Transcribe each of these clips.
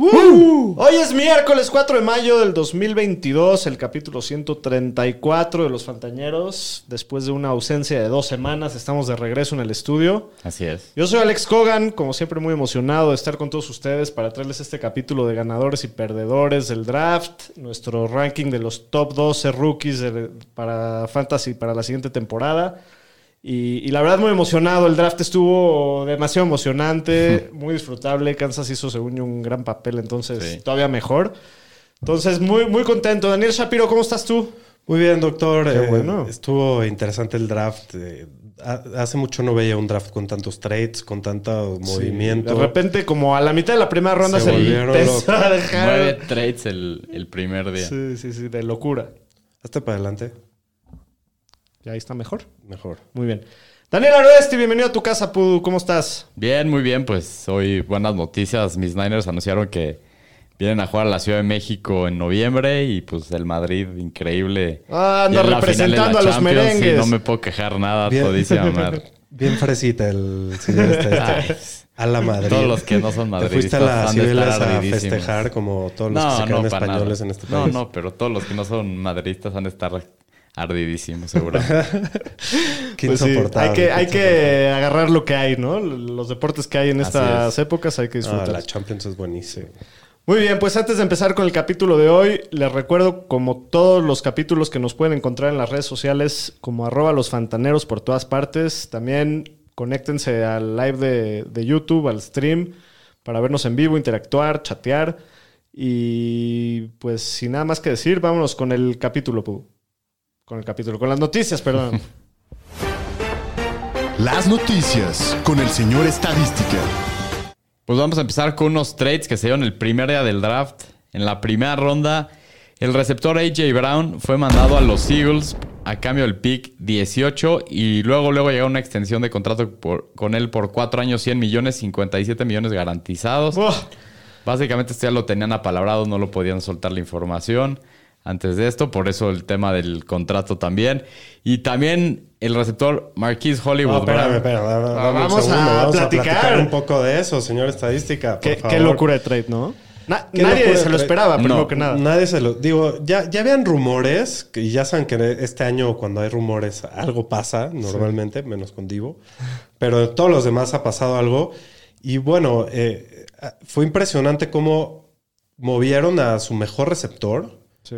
Hoy es miércoles 4 de mayo del 2022, el capítulo 134 de los Fantañeros. Después de una ausencia de dos semanas, estamos de regreso en el estudio. Así es. Yo soy Alex Cogan, como siempre muy emocionado de estar con todos ustedes para traerles este capítulo de ganadores y perdedores del draft, nuestro ranking de los top 12 rookies de- para Fantasy para la siguiente temporada. Y, y la verdad muy emocionado, el draft estuvo demasiado emocionante, muy disfrutable, Kansas hizo según yo un gran papel, entonces Sí. todavía mejor. Entonces muy, muy contento. Daniel Shapiro, ¿cómo estás tú? Muy bien, doctor. Qué Eh, bueno. Estuvo interesante el draft. Eh, ha- hace mucho no veía un draft con tantos trades, con tanto movimiento. De repente, como a la mitad de la primera ronda Se se, volvieron empezó a dejar... Nueve trades el, el primer día. Sí, sí, sí, de locura. Hasta para adelante, Ahí está mejor. mejor. Muy bien. Daniel Aroesti, bienvenido a tu casa, Pudu. ¿Cómo estás? Bien, muy bien. Pues hoy buenas noticias. Mis Niners anunciaron que vienen a jugar a la Ciudad de México en noviembre y pues el Madrid, increíble. Ah, anda representando a los sí, merengues. no me puedo quejar nada, Bien. todísima madre. Bien fresita el señor este. a la Madrid. Todos los que no son Te madridistas fuiste a las a festejar como todos los que se creen para españoles nada. en este No, país. no, pero todos los que no son madridistas han de estar ardidísimos, seguro. Qué Pues sí, hay que, hay que agarrar lo que hay, ¿no? Los deportes que hay en estas es. épocas hay que insoportable. disfrutar. Ah, la Champions es buenísima. Muy bien, pues antes de empezar con el capítulo de hoy, les recuerdo como todos los capítulos que nos pueden encontrar en las redes sociales, como arroba los fantaneros por todas partes. También conéctense al live de, de YouTube, al stream, para vernos en vivo, interactuar, chatear. Y pues sin nada más que decir, vámonos con el capítulo, Pu. Con el capítulo, con las noticias, perdón. Las noticias con el señor Estadística. Pues vamos a empezar con unos trades que se dieron el primer día del draft. En la primera ronda, el receptor AJ Brown fue mandado a los Eagles a cambio del pick 18 y luego luego llegó una extensión de contrato por- con él por 4 años, 100 millones, 57 millones garantizados. Básicamente esto ya lo tenían apalabrado, no lo podían soltar la información antes de esto, por eso el tema del contrato también. Y también el receptor Marquise Hollywood No, espérame, espérame, Ah, Vamos segundo, a vamos platicar. un poco de eso, señor estadística. por qué, qué favor. locura de trade, ¿no? Na- Qué nadie se lo esperaba, primero No, que nada. Nadie se lo. Digo, ya, ya habían rumores, y ya saben que este año, cuando hay rumores, algo pasa normalmente, menos con Divo. Pero en todos los demás ha pasado algo. Y bueno, eh, fue impresionante cómo movieron a su mejor receptor Sí.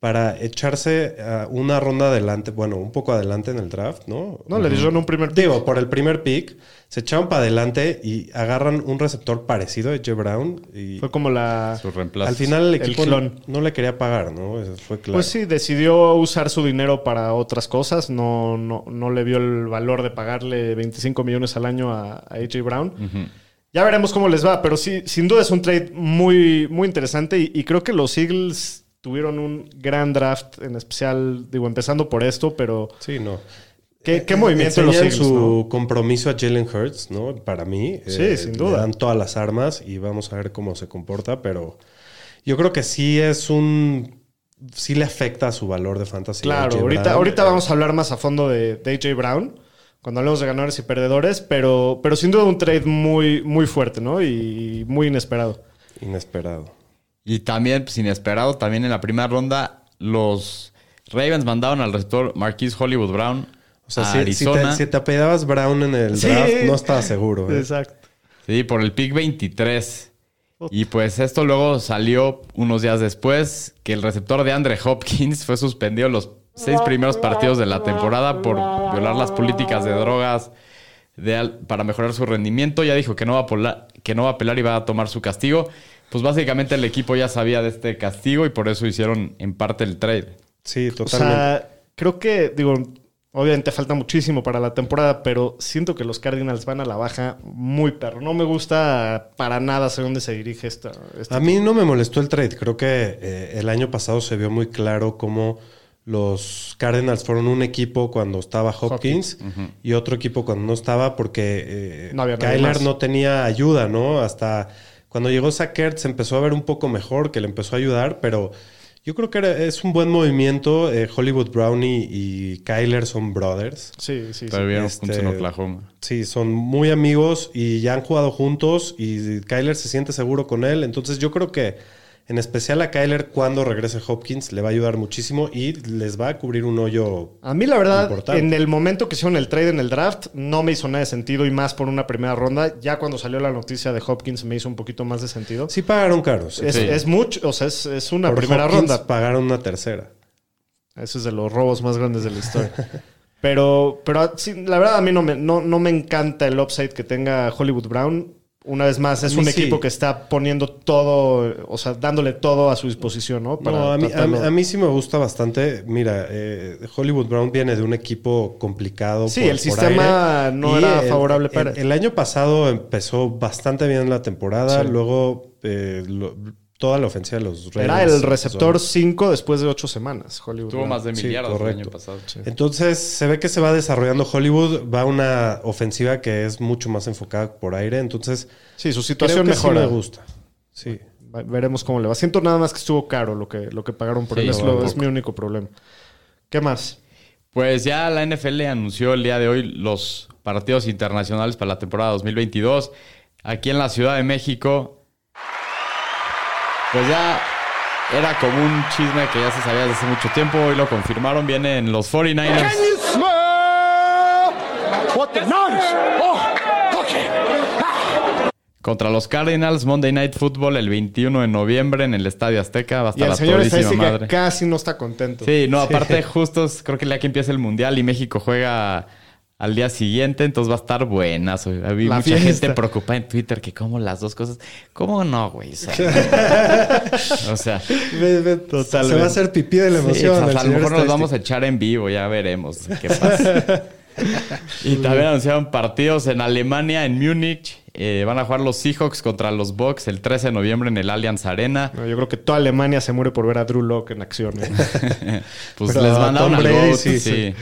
para echarse a una ronda adelante, bueno, un poco adelante en el draft, ¿no? No, le dieron un primer Digo, por el primer pick, se echaron para adelante y agarran un receptor parecido a J. Brown. Y Fue como la... Su reemplazo. al final el equipo no le quería pagar, ¿no? Eso fue claro. Pues sí, decidió usar su dinero para otras cosas. No, no, no le vio el valor de pagarle 25 millones al año a, a AJ Brown. Ya veremos cómo les va, pero sí, sin duda es un trade muy, muy interesante y, y creo que los Eagles tuvieron un gran draft, en especial, digo, empezando por esto, pero Sí, no. ¿qué, qué movimiento los Eagles? su no? compromiso a Jalen Hurts, ¿no? Para mí. Sí, sin duda. Le dan todas las armas y vamos a ver cómo se comporta, pero yo creo que sí es un... Sí le afecta a su valor de fantasy. Claro, ahorita, Brown. ahorita vamos a hablar más a fondo de, de AJ Brown, cuando hablemos de ganadores y perdedores, pero, pero sin duda un trade muy, muy fuerte, ¿no? Y muy inesperado. Inesperado. Y también, pues inesperado, también en la primera ronda, los Ravens mandaron al receptor Marquise Hollywood Brown O sea, a si, si te, Arizona. si te apellidabas Brown en el Sí. draft, no estaba seguro. ¿eh? Exacto. Sí, por el pick 23. Y pues esto luego salió unos días después que el receptor de Andre Hopkins fue suspendido los seis primeros partidos de la temporada por violar las políticas de drogas de al- para mejorar su rendimiento. Ya dijo que no, va a que no va a apelar y va a tomar su castigo. Pues básicamente el equipo ya sabía de este castigo y por eso hicieron en parte el trade. Sí, O totalmente. sea, creo que, digo, obviamente falta muchísimo para la temporada, pero siento que los Cardinals van a la baja muy perro. No me gusta para nada hacia dónde se dirige esta. este A mí no me molestó el trade. Creo que eh, el año pasado se vio muy claro cómo los Cardinals fueron un equipo cuando estaba Hopkins, y otro equipo cuando no estaba porque eh, No Kyler no tenía ayuda, ¿no? Hasta cuando llegó Sackert se empezó a ver un poco mejor, que le empezó a ayudar, pero yo creo que era- es un buen movimiento. Eh, Hollywood Brownie y Kyler son brothers. Sí, sí, sí. Vieron este- juntos en Oklahoma. Sí, son muy amigos y ya han jugado juntos y Kyler se siente seguro con él. Entonces yo creo que en especial a Kyler cuando regrese Hopkins le va a ayudar muchísimo y les va a cubrir un hoyo. A mí, la verdad, Importante. en el momento que hicieron el trade en el draft, no me hizo nada de sentido y más por una primera ronda. Ya cuando salió la noticia de Hopkins me hizo un poquito más de sentido. Sí pagaron caros. Es, Sí. es mucho, o sea, es, es una Por primera Hopkins ronda. pagaron una tercera. Ese es de los robos más grandes de la historia. pero, pero sí, la verdad, a mí no me, no, no me encanta el upside que tenga Hollywood Brown. Una vez más, es un sí. equipo que está poniendo todo, o sea, dándole todo a su disposición, ¿no? No, a mí, a, mí- a mí sí me gusta bastante. Mira, eh, Hollywood Brown viene de un equipo complicado. Sí, por- el sistema aire. no era el- favorable el- para- El, año pasado empezó bastante bien la temporada. Sí. Luego eh, lo- toda la ofensiva de los Era Raiders el receptor son- 5 después de 8 semanas, Hollywood. Tuvo más de Sí, millardos el año pasado. Entonces se ve que se va desarrollando Hollywood. Va una ofensiva que es mucho más enfocada por aire. Entonces Sí, su creo situación que sí me gusta. Sí. Veremos cómo le va. Siento nada más que estuvo caro lo que, lo que pagaron por Sí, él. Es, lo- es mi único problema. ¿Qué más? Pues ya la NFL anunció el día de hoy los partidos internacionales para la temporada 2022. Aquí en la Ciudad de México, pues ya era como un chisme que ya se sabía desde hace mucho tiempo. Hoy lo confirmaron. Vienen los 49ers. Contra los Cardinals, Monday Night Football el 21 de noviembre en el Estadio Azteca. Va a Y estar el a señor estadística madre. casi no está contento. Sí, no, aparte justo es- creo que el día que empieza el Mundial y México juega al día siguiente, entonces va a estar buenazo. Había La mucha fiesta. gente preocupada en Twitter que cómo las dos cosas... ¿Cómo no, güey? O sea, o sea, Ve- ve- Se va a hacer pipí de la sí, emoción. o sea, el a lo mejor nos vamos a echar en vivo, ya veremos qué pasa. y también anunciaron partidos en Alemania, en Múnich. Eh, van a jugar los Seahawks contra los Bucks el 13 de noviembre en el Allianz Arena. No, yo creo que toda Alemania se muere por ver a Drew Locke en acción. ¿eh? Pues Pero les mandaron Tom al Brady, GOAT. sí, Sí, sí.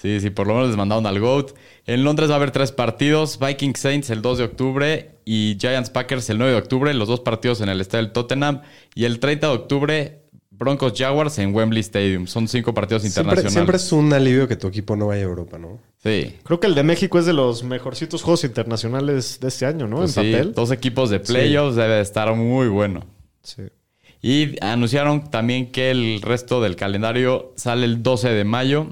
Sí. sí, por lo menos les mandaron al GOAT. En Londres va a haber tres partidos. Vikings Saints el 2 de octubre y Giants Packers el 9 de octubre. Los dos partidos en el estadio del Tottenham. Y el 30 de octubre Broncos Jaguars en Wembley Stadium. Son cinco partidos internacionales. siempre es un alivio que tu equipo no vaya a Europa, ¿no? Sí. creo que el de México es de los mejorcitos juegos internacionales de este año, ¿no? Pues en sí, papel. dos equipos de playoffs debe de estar muy bueno. Sí. Y anunciaron también que el resto del calendario sale el 12 de mayo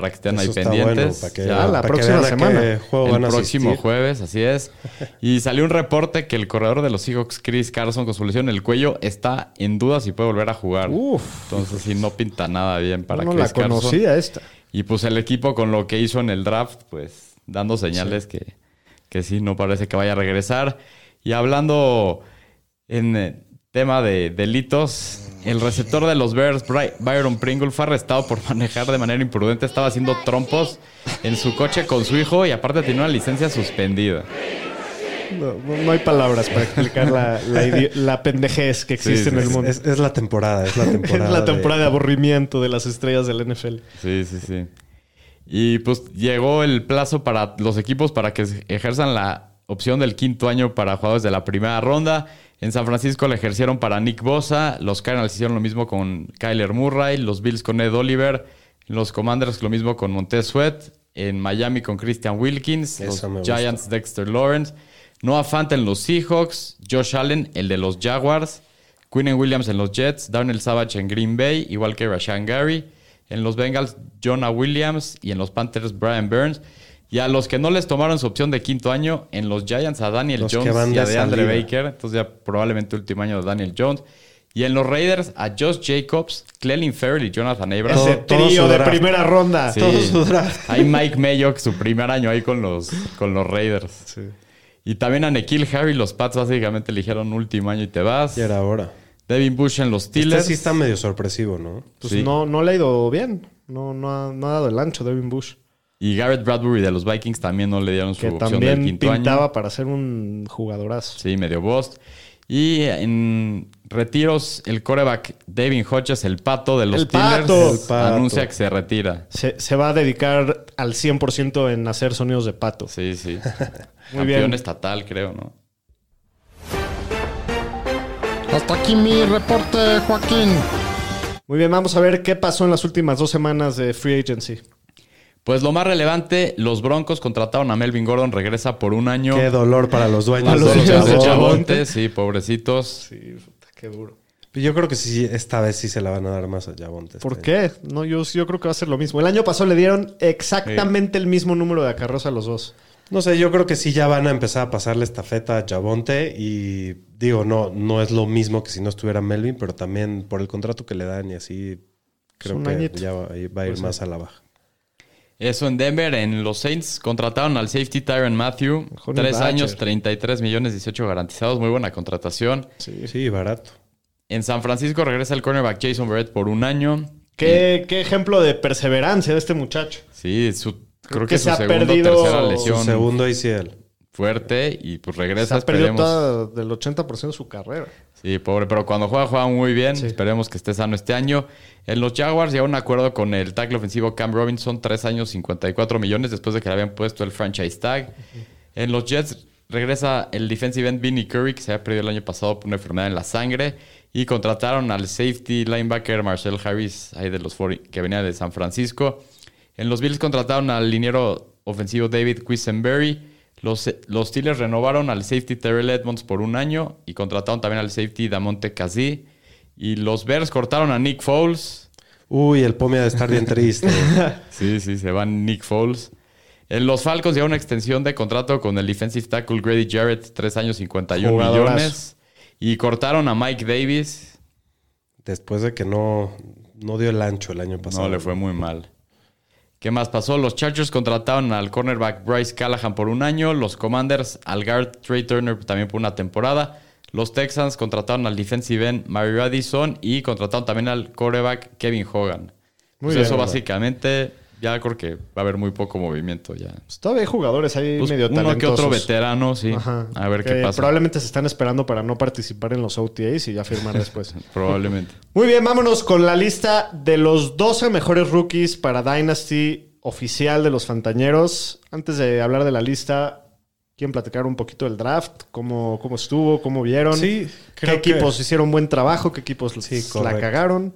para que estén Eso ahí pendientes. bueno, para que, Ya, la próxima semana. juego el próximo asistir. jueves, así es. Y salió un reporte que el corredor de los Seahawks, Chris Carson, con su lesión en el cuello, está en duda si puede volver a jugar. Uf. Entonces, sí, no pinta nada bien para no Chris la Carson. conocía esta. Y pues el equipo con lo que hizo en el draft, pues dando señales que, que sí, no parece que vaya a regresar. Y hablando en eh, tema de delitos, el receptor de los Bears, Bry- Byron Pringle, fue arrestado por manejar de manera imprudente. Estaba haciendo trompos en su coche con su hijo y aparte tenía una licencia suspendida. No, hay palabras para explicar la, la, pendejez que existe Sí, en el mundo. Es, es la temporada, es la Es temporada. la temporada de aburrimiento de las estrellas del NFL. Sí, sí, sí. Y pues llegó el plazo para los equipos para que ejerzan la opción del quinto año para jugadores de la primera ronda. En San Francisco la ejercieron para Nick Bosa. Los Cardinals hicieron lo mismo con Kyler Murray. Los Bills con Ed Oliver. Los Commanders lo mismo con Montez Sweat. En Miami con Christian Wilkins. Los gusta. Giants Dexter Lawrence. Noah Fant en los Seahawks. Josh Allen, el de los Jaguars. Quinn Williams en los Jets. Darnell Savage en Green Bay. Igual que Rashan Gary. En los Bengals, Jonah Williams. Y en los Panthers, Brian Burns. Y a los que no les tomaron su opción de quinto año, en los Giants a Daniel Los Jones y a de DeAndre. Baker. Entonces ya probablemente último año de Daniel Jones. Y en los Raiders a Josh Jacobs, Clelin Farrell y Jonathan Abrams. Ese trío de primera ronda. Sí. Todo su draft. Hay Mike Mayock, su primer año ahí con los, con los Raiders. Y también a Nikhil Harry, los Pats básicamente eligieron último año y te vas. Y era ahora. Devin Bush en los Este Steelers. sí está medio sorpresivo, ¿no? Pues Sí. no, no le ha ido bien. No, no, ha, no ha dado el ancho Devin Bush. Y Garrett Bradbury de los Vikings también no le dieron su Que opción del también quinto pintaba año. para ser un jugadorazo. Sí, medio bost. Y en retiros, el coreback David Hodges, el pato de los El Steelers, Pato. El Pato. anuncia que se retira. Se, se va a dedicar al 100% en hacer sonidos de pato. Sí, sí. Muy Campeón bien. estatal, creo, ¿no? Hasta aquí mi reporte, Joaquín. Muy bien, vamos a ver qué pasó en las últimas dos semanas de Free Agency. Pues lo más relevante, los Broncos contrataron a Melvin Gordon, regresa por un año. Qué dolor para los dueños Para los de dueños de. Chabonte, sí, pobrecitos. Sí, puta, qué duro. Yo creo que sí, esta vez sí se la van a dar más a Yabonte. ¿Por qué? No, yo, yo creo que va a ser lo mismo. El año pasado le dieron exactamente el mismo número de acarreos a los dos. No sé, yo creo que sí ya van a empezar a pasarle estafeta a Yabonte y digo, no, no es lo mismo que si no estuviera Melvin, pero también por el contrato que le dan y así creo un que añito. ya va, va a ir Puede más a la baja. Eso en Denver, en los Saints contrataron al safety Tyron Matthew. Mejor Tres Badger. años, 33 millones 18 garantizados. Muy buena contratación. Sí. Sí, barato. En San Francisco regresa el cornerback Jason Barrett por un año. ¿Qué, qué ejemplo de perseverancia de este muchacho. Sí, su, creo, que que, se su ha perdido tercera lesión Su segundo ACL. Fuerte y pues Se regresa, ha perdido esperemos. del 80% de su carrera. Sí, pobre, pero cuando juega, juega muy bien. Sí. Esperemos que esté sano este año. En los Jaguars a un acuerdo con el tackle ofensivo Cam Robinson, tres años, 54 millones, después de que le habían puesto el franchise tag. En los Jets regresa el defensive end Vinny Curry, que se había perdido el año pasado por una enfermedad en la sangre. Y contrataron al safety linebacker Marcel Harris, ahí de los 40, que venía de San Francisco. En los Bills contrataron al liniero ofensivo David Quisenberry. Los, los Steelers renovaron al safety Terrell Edmonds por un año y contrataron también al safety Damonte Kazee. Y los Bears cortaron a Nick Foles. Uy, el Pomia de estar bien triste. Sí, sí, se van Nick Foles. En los Falcons llegó una extensión de contrato con el defensive tackle Grady Jarrett, 3 años 51 Jugadorazo. millones. Y cortaron a Mike Davis. Después de que no, no dio el ancho el año pasado. No, le fue muy mal. ¿Qué más pasó? Los Chargers contrataron al cornerback Bryce Callahan por un año. Los Commanders al guard Trey Turner también por una temporada. Los Texans contrataron al defensive end Mario Addison y contrataron también al quarterback Kevin Hogan. Pues bien, eso ¿verdad? básicamente, ya creo que va a haber muy poco movimiento ya. Pues todavía hay jugadores ahí Pues medio uno que talentosos. otro veterano, sí. Ajá. A ver Que qué pasa. Probablemente se están esperando para no participar en los OTAs y ya firmar después. Probablemente. Muy bien, vámonos con la lista de los 12 mejores rookies para Dynasty oficial de los Fantañeros. Antes de hablar de la lista, ¿quieren platicar un poquito del draft? ¿Cómo, cómo estuvo? ¿Cómo vieron? Sí, ¿Qué que- equipos hicieron buen trabajo? ¿Qué equipos Sí, la cagaron?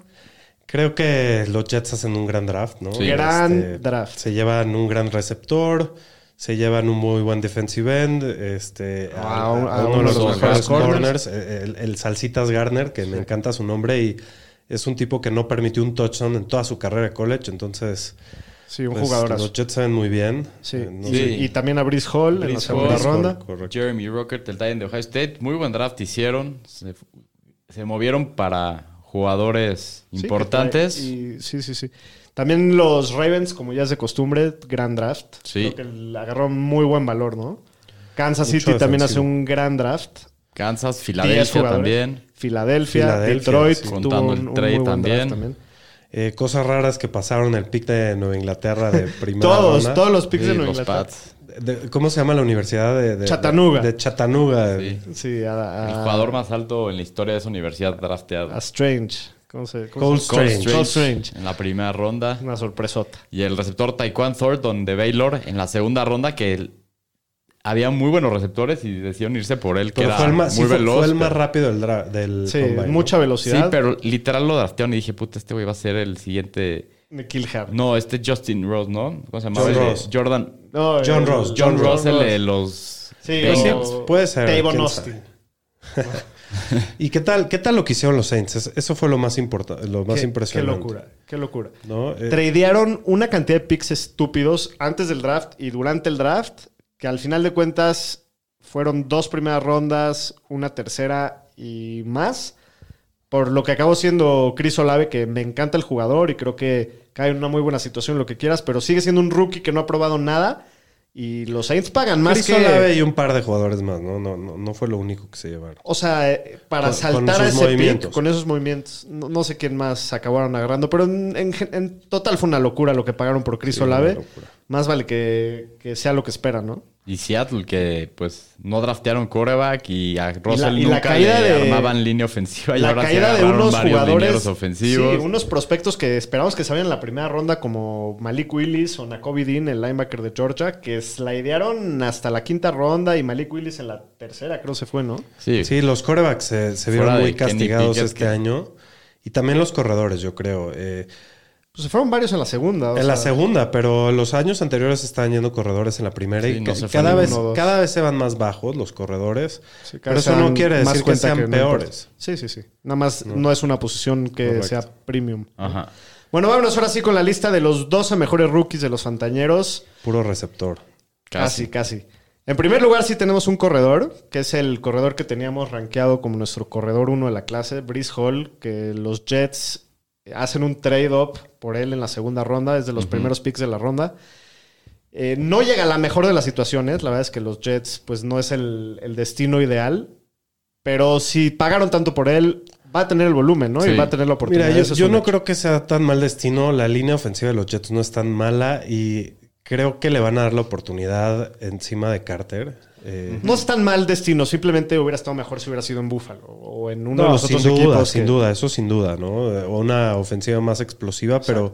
Creo que los Jets hacen un gran draft, ¿no? Sí. Gran draft. Se llevan un gran receptor, se llevan un muy buen defensive end, este, A a, un- a a uno de los mejores mejores corners. corners, el, el Salsitas Garner, que me encanta su nombre y es un tipo que no permitió un touchdown en toda su carrera de college, entonces Sí, un pues, jugadorazo. los Jets se ven muy bien. Sí. Eh, no Y- sé. Y, también a Brice Hall en la segunda Hall. ronda. Correcto. Jeremy Rockert, el Titan de Ohio State. Muy buen draft hicieron. Se, se movieron para jugadores importantes. y- sí, sí, sí. También los Ravens, como ya es de costumbre, gran draft. Sí. Creo que le agarró muy buen valor, ¿no? Kansas Mucho City también hace un gran draft. Kansas, 10 Filadelfia también. Filadelfia, Filadelfia, Detroit, sí. tuvo Contando un, el trade draft también. Eh, cosas raras que pasaron el pick de Nueva Inglaterra de primera Todos, ronda. todos los picks Sí, de Nueva los Inglaterra. Pats. De- ¿Cómo se llama la universidad de, de- Chattanooga. De, de Chattanooga. Sí. Sí, a, a- El jugador más alto en la historia de esa universidad drafteado. a Strange. ¿Cómo se cómo Cole se llama? Strange. Cole Strange. En la primera ronda. Una sorpresota. Y el receptor Taekwondo Thornton de Baylor en la segunda ronda, que el- había muy buenos receptores y decidieron irse por él, que Pero era fue el más, sí, muy veloz. fue el más pero- rápido del, del Sí, combine, ¿no? mucha Sí, velocidad. pero literal lo draftearon y dije, puta, este güey va a ser el siguiente. De Kill Harry. No, este Justin Rose, ¿no? ¿Cómo se llama? John Ross. Jordan. No, John Ross, John, John Ross, el Ross. de los. Sí, o- Puede ser. Tavon quién Austin. ¿Y qué tal, qué tal lo que hicieron los Saints? Es- Eso fue lo más importante, lo más Qué- impresionante. Qué locura, qué locura. ¿no? Eh, Tradearon una cantidad de picks estúpidos antes del draft y durante el draft, que al final de cuentas fueron dos primeras rondas, una tercera y más. Por lo que acabó siendo Chris Olave, que me encanta el jugador y creo que cae en una muy buena situación, lo que quieras, pero sigue siendo un rookie que no ha probado nada. Y los Saints pagan más Chris que. Olave y un par de jugadores más, ¿no? No, no, no fue lo único que se llevaron. O sea, eh, para Con- saltar con a ese pick, con esos movimientos, no, no sé quién más acabaron agarrando, pero en, en- en total fue una locura lo que pagaron por Chris Sí, Olave. Más vale que, que sea lo que esperan, ¿no? Y Seattle, que pues no draftearon quarterback y a Russell y la nunca caída le de- armaban línea ofensiva y la ahora se caída de agarraron unos varios jugadores ofensivos. Sí, unos prospectos que esperamos que salgan en la primera ronda como Malik Willis o Nakobe Dean, el linebacker de Georgia, que slidearon hasta la quinta ronda y Malik Willis en la tercera creo se fue, ¿no? Sí, Sí, los corebacks se, se vieron de muy castigados Pickett, este que- año. Y también los corredores, yo creo. Eh, Pues se fueron varios en la segunda. o en la segunda, pero los años anteriores estaban yendo corredores en la primera Sí, y no ca- se fue cada, vez, cada vez se van más bajos los corredores. sí, cada pero vez eso se no quiere más decir que sean no peores. Sí, sí, sí. Nada más no, es una posición que Correcto. sea premium. Ajá. Bueno, vámonos ahora sí con la lista de los 12 mejores rookies de los Fantañeros. Puro receptor. Casi, casi. En primer lugar, sí tenemos un corredor, que es el corredor que teníamos rankeado como nuestro corredor uno de la clase, Brice Hall, que los Jets hacen un trade-up por él en la segunda ronda, es de los primeros picks de la ronda. Eh, no llega a la mejor de las situaciones, la verdad es que los Jets, pues no es el, el destino ideal, pero si pagaron tanto por él, va a tener el volumen, ¿no? Y va a tener la oportunidad. Mira, yo, yo no hecho. creo que sea tan mal destino. La línea ofensiva de los Jets no es tan mala y creo que le van a dar la oportunidad encima de Carter. Eh, No es tan mal destino, simplemente hubiera estado mejor si hubiera sido en Buffalo o en uno de No, los sin otros duda, equipos. sin que- duda, eso sin duda, ¿no? O Una ofensiva más explosiva, pero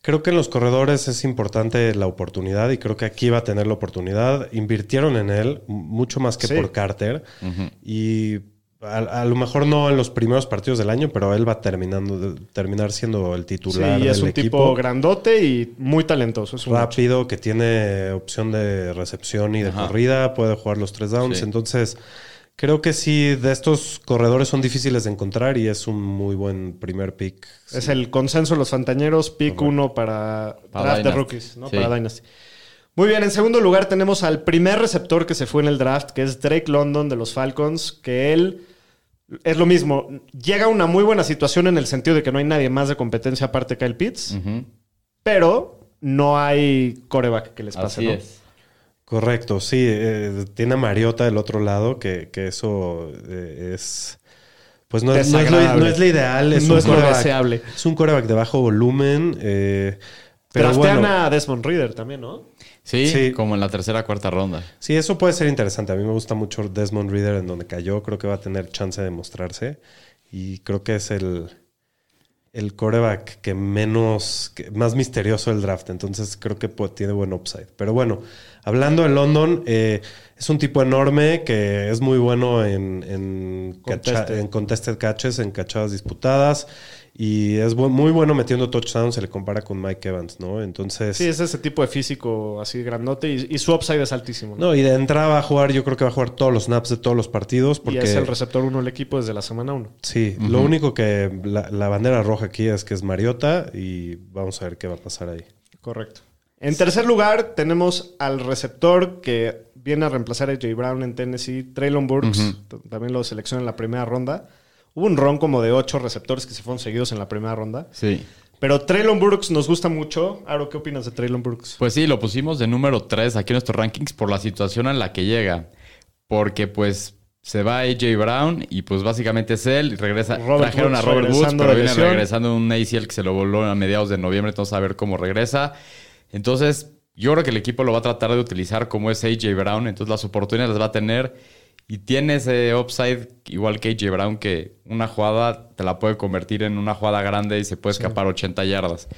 creo que en los corredores es importante la oportunidad y creo que aquí va a tener la oportunidad. Invirtieron en él mucho más que Sí. por Carter y a, a lo mejor no en los primeros partidos del año, pero él va terminando de- terminar siendo el Sí, titular y es del un equipo. tipo grandote y muy talentoso. Es un hecho. rápido, que tiene opción de recepción y de Ajá. corrida, puede jugar los tres downs. Sí. Entonces, creo que sí, de estos corredores son difíciles de encontrar y es un muy buen primer pick. Es el consenso de los fantañeros, pick uno para, Para draft de Dynasty. rookies, ¿no? Sí. Para Dynasty. Muy bien, en segundo lugar tenemos al primer receptor que se fue en el draft, que es Drake London de los Falcons, que él es lo mismo. Llega a una muy buena situación en el sentido de que no hay nadie más de competencia aparte de Kyle Pitts, pero no hay coreback que les pase, Así ¿no? es. Correcto, sí. eh, tiene a Mariota del otro lado, que, que eso eh, es... Pues no es, no es lo, no es lo ideal. Es No un es lo deseable. Es un coreback de bajo volumen. eh, pero Draftean bueno, a Desmond Reader también, ¿no? Sí, Sí. como en la tercera cuarta ronda. Sí, eso puede ser interesante. A mí me gusta mucho Desmond Reader en donde cayó. Creo que va a tener chance de mostrarse. Y creo que es el, el coreback que menos, que- más misterioso del draft. Entonces creo que tiene buen upside. Pero bueno, hablando de London, eh, es un tipo enorme que es muy bueno en, en, cacha- en contested catches, en cachadas disputadas. Y es bu- muy bueno metiendo touchdowns. Se le compara con Mike Evans, ¿no? Entonces. Sí, es ese tipo de físico así grandote y, y su upside es altísimo. ¿no? No, y de entrada va a jugar, yo creo que va a jugar todos los snaps de todos los partidos. Porque, Y es el receptor uno del equipo desde la semana uno. Sí, lo único que la, la bandera roja aquí es que es Mariota y vamos a ver qué va a pasar ahí. Correcto. En tercer lugar, tenemos al receptor que viene a reemplazar a J. Brown en Tennessee, Traylon Burks. También lo selecciona en la primera ronda. Hubo un ron como de ocho receptores que se fueron seguidos en la primera ronda. Sí. Pero Traylon Burks nos gusta mucho. Aro, ¿qué opinas de Traylon Burks? Pues sí, lo pusimos de número 3 aquí en nuestros rankings por la situación en la que llega. Porque pues se va AJ Brown y pues básicamente es él. Y regresa, Robert trajeron a Robert Woods, pero viene lesión. regresando un ACL que se lo voló a mediados de noviembre. Entonces a ver cómo regresa. Entonces yo creo que el equipo lo va a tratar de utilizar como es AJ Brown. Entonces las oportunidades las va a tener. Y tiene ese upside igual que AJ Brown que una jugada te la puede convertir en una jugada grande y se puede escapar 80 yardas.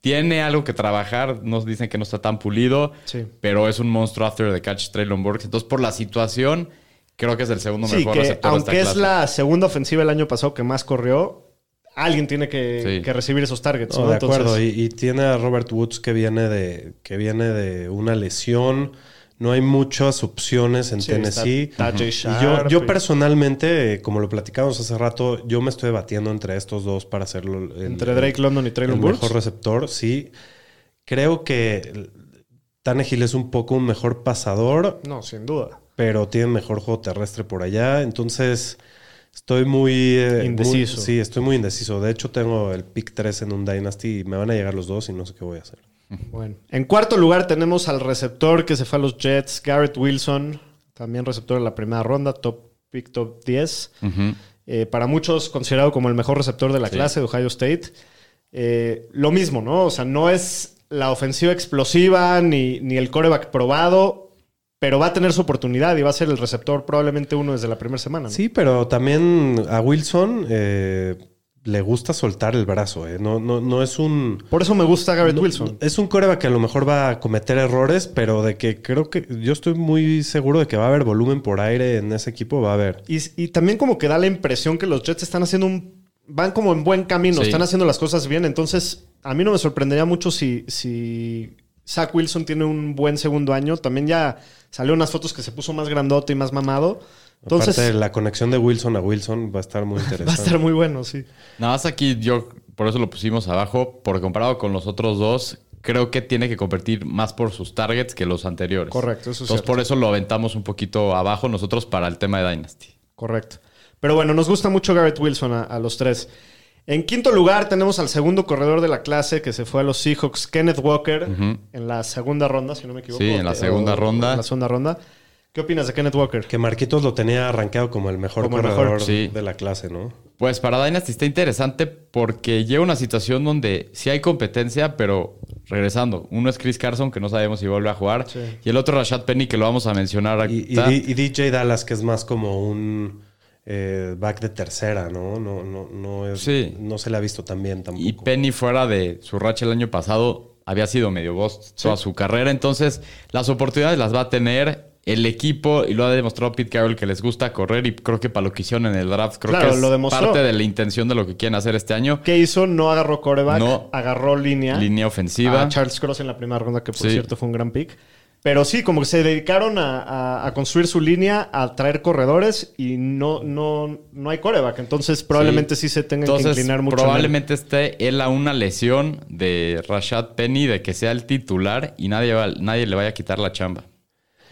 Tiene algo que trabajar, nos dicen que no está tan pulido, Sí. pero es un monstruo after the catch Traylon Burks. Entonces, por la situación, creo que es el segundo Sí, mejor que receptor de aunque esta es clase. la segunda ofensiva el año pasado que más corrió, alguien tiene que, Sí. que recibir esos targets. No, ¿no? de acuerdo. Entonces- Y, y tiene a Robert Woods que viene de, que viene de una lesión. No hay muchas opciones en Sí, Tennessee. está- está Jay Y yo, personalmente, como lo platicamos hace rato, yo me estoy debatiendo entre estos dos para hacerlo. el- Entre Drake London y Traylon Burks. mejor receptor, sí. Creo que Tannehill es un poco un mejor pasador, No, sin duda. pero tiene mejor juego terrestre por allá. Entonces, estoy muy... eh, Indeciso. muy- sí, estoy muy indeciso. De hecho, tengo el pick 3 en un Dynasty y me van a llegar los dos y no sé qué voy a hacer. Bueno. En cuarto lugar tenemos al receptor que se fue a los Jets, Garrett Wilson, también receptor en la primera ronda, top pick top 10. Ujú. Eh, para muchos considerado como el mejor receptor de la Sí. clase de Ohio State. Eh, lo mismo, ¿no? O sea, no es la ofensiva explosiva ni, ni el coreback probado, pero va a tener su oportunidad y va a ser el receptor probablemente uno desde la primera semana. ¿no? Sí, pero también a Wilson eh, le gusta soltar el brazo. ¿eh? No, no, no es un. Por eso me gusta Garrett no- Wilson. Es un coreback que a lo mejor va a cometer errores, pero de que creo que yo estoy muy seguro de que va a haber volumen por aire en ese equipo, va a haber. Y, y también como que da la impresión que los Jets están haciendo un... Van como en buen camino, Sí. están haciendo las cosas bien. Entonces, a mí no me sorprendería mucho si, si Zach Wilson tiene un buen segundo año. También ya salió unas fotos que se puso más grandote y más mamado. Entonces, Aparte, la conexión de Wilson a Wilson va a estar muy interesante. va a estar muy bueno, sí. Nada más aquí yo, por eso lo pusimos abajo, porque comparado con los otros dos, creo que tiene que competir más por sus targets que los anteriores. Correcto, eso es Entonces cierto. por eso lo aventamos un poquito abajo nosotros para el tema de Dynasty. Correcto. Pero bueno, nos gusta mucho Garrett Wilson a, a los tres. En quinto lugar tenemos al segundo corredor de la clase que se fue a los Seahawks, Kenneth Walker, en la segunda ronda, si no me equivoco. Sí, en la segunda O- ronda. En la segunda ronda. ¿Qué opinas de Kenneth Walker? Que Marquitos lo tenía arranqueado como el mejor Como el corredor mejor, sí. de la clase, ¿no? Pues para Dynasty está interesante porque llega una situación donde sí hay competencia, pero regresando. Uno es Chris Carson, que no sabemos si vuelve a jugar, Sí. y el otro Rashad Penny, que lo vamos a mencionar Y, y, y DJ Dallas, que es más como un eh, back de tercera, ¿no? No, no, no, es, Sí. no se le ha visto tan bien tampoco. Y Penny fuera de su racha el año pasado había sido medio boss toda su carrera. Entonces, las oportunidades las va a tener el equipo y lo ha demostrado Pete Carroll que les gusta correr y creo que para lo que hicieron en el draft, creo Claro, que es lo demostró. parte de la intención de lo que quieren hacer este año. ¿Qué hizo? No agarró coreback, No. agarró línea. Línea ofensiva. A Charles Cross en la primera ronda, que por Sí. cierto fue un gran pick. Pero sí, como que se dedicaron a, a- a construir su línea, a traer corredores y no, no, no hay coreback. Entonces probablemente sí, se tengan que inclinar mucho. probablemente esté él a una lesión de Rashad Penny de que sea el titular y nadie, va- nadie le vaya a quitar la chamba.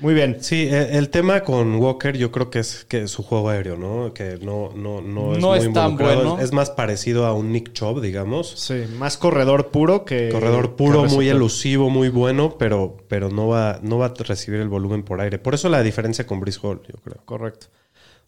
Muy bien. Sí, e- el tema con Walker yo creo que es que su juego aéreo, ¿no? Que no, no, no es, No muy es tan involucrado. bueno. Es, es más parecido a un Nick Chubb, digamos. Sí, más corredor puro que. Corredor que puro, muy elusivo, muy bueno, pero, pero no, va, no va a recibir el volumen por aire. Por eso la diferencia con Brice Hall, yo creo. Correcto.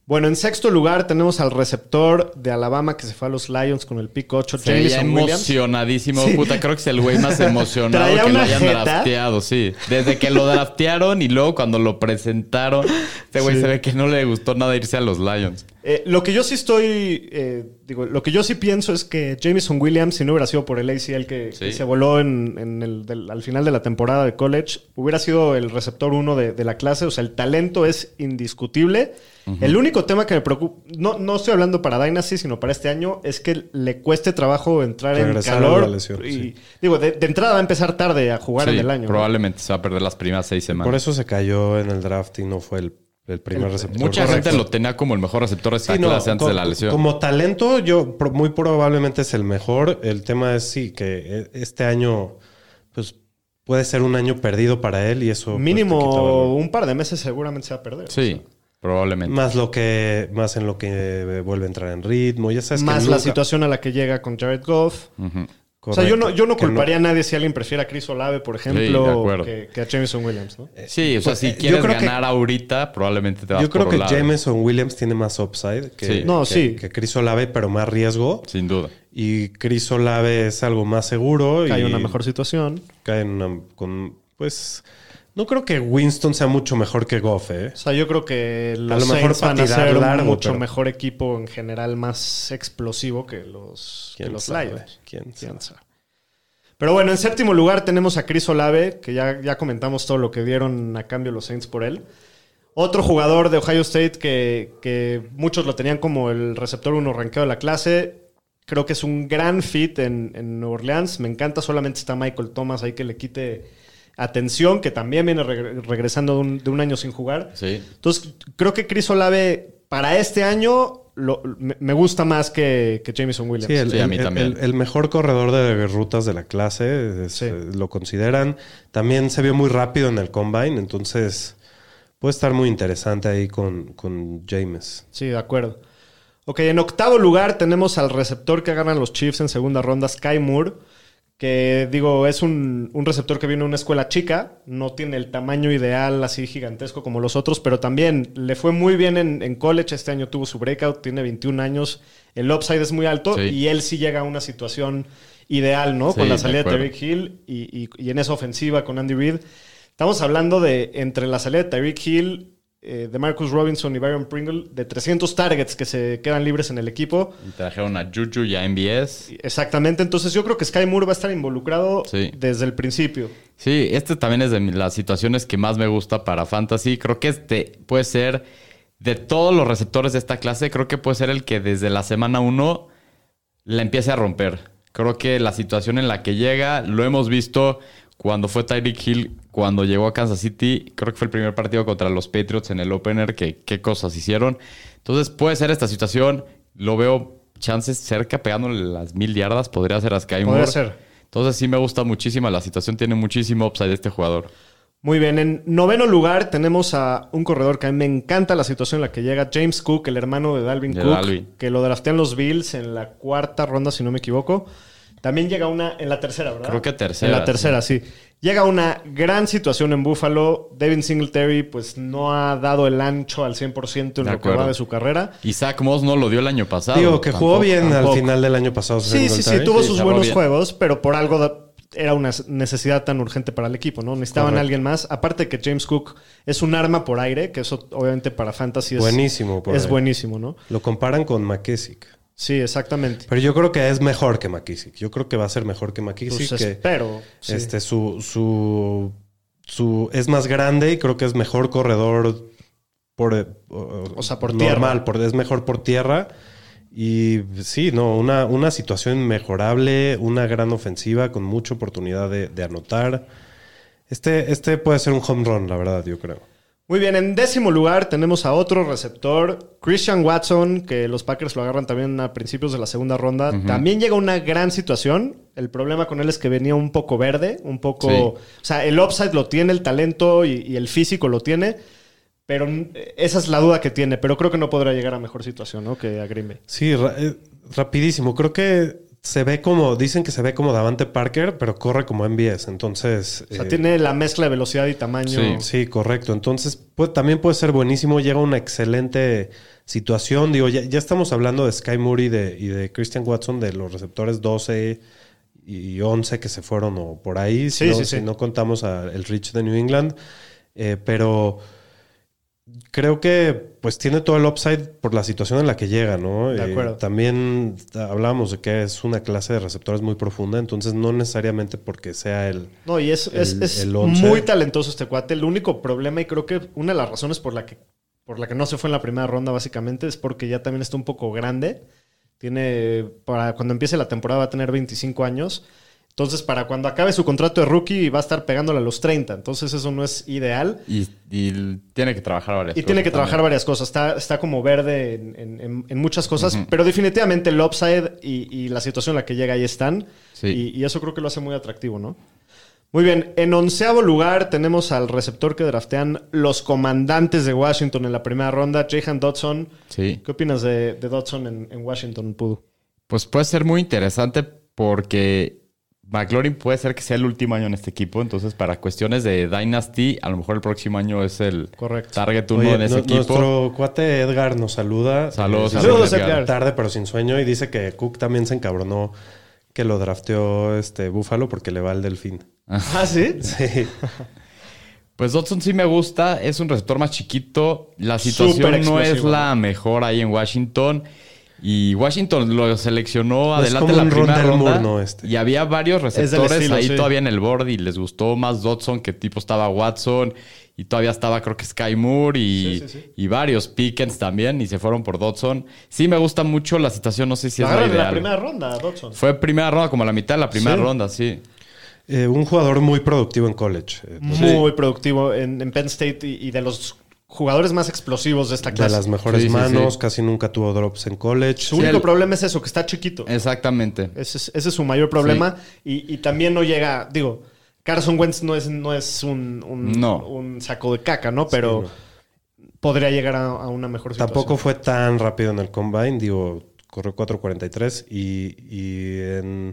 Bueno, en sexto lugar tenemos al receptor de Alabama que se fue a los Lions con el pick 8, Se veía emocionadísimo. Sí. Puta, creo que es el güey más emocionado Traía que lo hayan jeta. drafteado, sí. Desde que lo draftearon y luego cuando lo presentaron, este güey Sí. se ve que no le gustó nada irse a los Lions. Eh, lo que yo sí estoy, eh, digo, lo que yo sí pienso es que Jameson Williams, si no hubiera sido por el ACL que, Sí. que se voló en, en el, del- al final de la temporada de college, hubiera sido el receptor uno de, de la clase. O sea, el talento es indiscutible. El único tema que me preocupa, no, no estoy hablando para Dynasty, sino para este año, es que le cueste trabajo entrar en Regresar calor. la lesión, y sí. digo, de, de entrada va a empezar tarde a jugar Sí, en el año. ¿no? probablemente se va a perder las primeras seis semanas. Por eso se cayó en el draft y no fue el, el primer receptor. Mucha Correcto. gente lo tenía como el mejor receptor de esta Sí, no, clase antes de la lesión. Como talento, yo muy probablemente es el mejor. El tema es sí, que e- este año, pues puede ser un año perdido para él y eso. pues, Mínimo un par de meses seguramente se va a perder. Sí, probablemente. Más lo que, más en lo que vuelve a entrar en ritmo. Ya sabes que Más la situación a la que llega con Jared Goff. O sea, yo no, yo no culparía a nadie si alguien prefiere a Chris Olave, por ejemplo, que, que a Jameson Williams, ¿no? Sí, o sea, Pues, si eh, yo quieres que- ganar ahorita, probablemente te vas Yo creo por que Olave. Jameson Williams tiene más upside que, Sí. No, que- sí. que Chris Olave, pero más riesgo. Sin duda. Y Chris Olave es algo más seguro. Hay y una mejor situación. Cae en una. Con, pues. No creo que Winston sea mucho mejor que Goff, ¿eh? O sea, yo creo que los lo mejor Saints van a ser largo, mucho pero- mejor equipo en general, más explosivo que los, que ¿Quién los sabe? Lions. ¿Quién ¿Quién sabe? sabe? Pero bueno, en séptimo lugar tenemos a Chris Olave, que ya, ya comentamos todo lo que dieron a cambio los Saints por él. Otro jugador de Ohio State que, que muchos lo tenían como el receptor uno ranqueado de la clase. Creo que es un gran fit en, en Nueva Orleans. Me encanta, solamente está Michael Thomas ahí que le quite atención, que también viene regre- regresando de un, de un año sin jugar. Sí. Entonces, creo que Chris Olave para este año lo- me, gusta más que, que Jameson Williams. Sí, el, Sí, a mí el- también. el- el mejor corredor de rutas de la clase, es- Sí. eh, lo consideran. También se vio muy rápido en el combine, entonces puede estar muy interesante ahí con, con James. Sí, de acuerdo. Ok, en octavo lugar tenemos al receptor que ganan los Chiefs en segunda ronda, Sky Moore, que digo, es un, un receptor que viene de una escuela chica, no tiene el tamaño ideal así gigantesco como los otros, pero también le fue muy bien en, en college, este año tuvo su breakout, tiene 21 años, el upside es muy alto Sí. y él sí llega a una situación ideal, ¿no? Sí, con la de salida de acuerdo. Terry Hill y, y- y en esa ofensiva con Andy Reid. Estamos hablando de entre la salida de Tyreek Hill, eh, de Marcus Robinson y Byron Pringle, de 300 targets que se quedan libres en el equipo. Y trajeron a Juju y a MBS. Exactamente, entonces yo creo que Sky Moore va a estar involucrado Sí. desde el principio. Sí, este también es de las situaciones que más me gusta para Fantasy. Creo que este puede ser, de todos los receptores de esta clase, creo que puede ser el que desde la semana 1 la empiece a romper. Creo que la situación en la que llega, lo hemos visto cuando fue Tyreek Hill, cuando llegó a Kansas City. Creo que fue el primer partido contra los Patriots en el opener, que qué cosas hicieron. Entonces puede ser esta situación. Lo veo chances cerca, pegándole las mil yardas. Podría ser a Sky Podría ser. Entonces sí me gusta muchísimo la situación, tiene muchísimo upside este jugador. Muy bien, en noveno lugar tenemos a un corredor que a mí me encanta la situación en la que llega, James Cook, el hermano de Dalvin De Cook, Dalvin. que lo draftean los Bills en la cuarta ronda, si no me equivoco. También llega una en la tercera, ¿verdad? Creo que tercera, En la tercera, sí. Llega una gran situación en Buffalo. Devin Singletary, pues no ha dado el ancho al 100% en De lo que va de su carrera. Y Zach Moss no lo dio el año pasado. Digo, que jugó bien tampoco. al final del año pasado. Sí, sí, sí, tuvo Sí, sus buenos bien. juegos, pero por algo da- era una necesidad tan urgente para el equipo, ¿no? Necesitaban Correcto. a alguien más. Aparte que James Cook es un arma por aire, que eso obviamente para fantasy es Buenísimo. por es ahí. buenísimo, ¿no? Lo comparan con McKissick. Sí, exactamente. Pero yo creo que es mejor que McKissick. Yo creo que va a ser mejor que McKissick. Pues que espero. sí. este, su, su, su, es más grande y creo que es mejor corredor por, eh, O sea, por normal, tierra. por, es mejor por tierra. Y sí, no, una, una situación mejorable, una gran ofensiva con mucha oportunidad de, de anotar. Este, este puede ser un home run, la verdad, yo creo. Muy bien, en décimo lugar tenemos a otro receptor, Christian Watson, que los Packers lo agarran también a principios de la segunda ronda. También llega una gran situación. El problema con él es que venía un poco verde, un poco... Sí. O sea, el upside lo tiene, el talento y, y el físico lo tiene, pero n- esa es la duda que tiene. Pero creo que no podrá llegar a mejor situación, ¿no? Que a Green Bay. Sí, ra- eh, rapidísimo. Creo que se ve como, dicen que se ve como Davante Parker, pero corre como MBS. Entonces. O sea, eh, tiene la mezcla de velocidad y tamaño. Sí. Sí, correcto. Entonces, puede- también puede ser buenísimo. Llega una excelente situación. Digo, ya, ya estamos hablando de Sky Moore y de, y de Christian Watson, de los receptores 12 y 11 que se fueron o por ahí. Sí, si, no, sí, si sí. no contamos al Rich de New England. Eh, pero creo que pues tiene todo el upside por la situación en la que llega, ¿no? De Eh, acuerdo. también hablábamos de que es una clase de receptores muy profunda, entonces no necesariamente porque sea el... No, y es, es- El- es el muy talentoso este cuate. El único problema, y creo que una de las razones por la que, por la que no se fue en la primera ronda, básicamente, es porque ya también está un poco grande. Tiene, para cuando empiece la temporada va a tener 25 años. Entonces, para cuando acabe su contrato de rookie, va a estar pegándole a los 30. Entonces, eso no es ideal. Y, y tiene que trabajar varias Y tiene cosas que trabajar también. varias cosas. Está, está como verde en, en- en- muchas cosas, pero definitivamente el upside y, y la situación en la que llega ahí están. Sí. Y, y eso creo que lo hace muy atractivo, ¿no? Muy bien, en onceavo lugar tenemos al receptor que draftean los comandantes de Washington en la primera ronda, Jahan Dodson. Sí. ¿Qué opinas de, de Dodson en, en Washington, Pudu? Pues puede ser muy interesante porque McLaurin puede ser que sea el último año en este equipo. Entonces, para cuestiones de Dynasty, a lo mejor el próximo año es el Correcto. target uno Oye, en ese nu- equipo. Nuestro cuate Edgar nos saluda. Saludos, Eh, Saludos, Edgar. Tarde pero sin sueño y dice que Cook también se encabronó que lo drafteó este Búfalo porque le va al delfín. Ah, sí. Sí. Pues Dodson sí me gusta, es un receptor más chiquito. La situación no es la mejor ahí en Washington. Y Washington lo seleccionó Es adelante como en la un primera ronda. Moore, ¿no? Este. Y había varios receptores estilo, ahí sí. todavía en el board y les gustó más Dodson que tipo estaba Watson. Y todavía estaba creo que Sky Moore y, Sí, sí, sí. y varios Pickens también y se fueron por Dodson. Sí me gusta mucho la situación, no sé si es la en la ideal. primera ronda, Dodson. Fue primera ronda, como la mitad de la primera Sí. ronda, sí. Eh, un jugador muy productivo en college. eh, Muy productivo en, en Penn State y, y de los jugadores más explosivos de esta de clase. las mejores Sí, manos, sí. casi nunca tuvo drops en college. Su Sí, único el- problema es eso, que está chiquito. Exactamente. Ese es, ese es su mayor problema. Y, y también no llega, digo, Carson Wentz no es, no es un, un, No. un saco de caca, ¿no? Pero podría llegar a, a una mejor situación. Tampoco fue tan rápido en el combine, digo, corrió 4.43 y, y, en,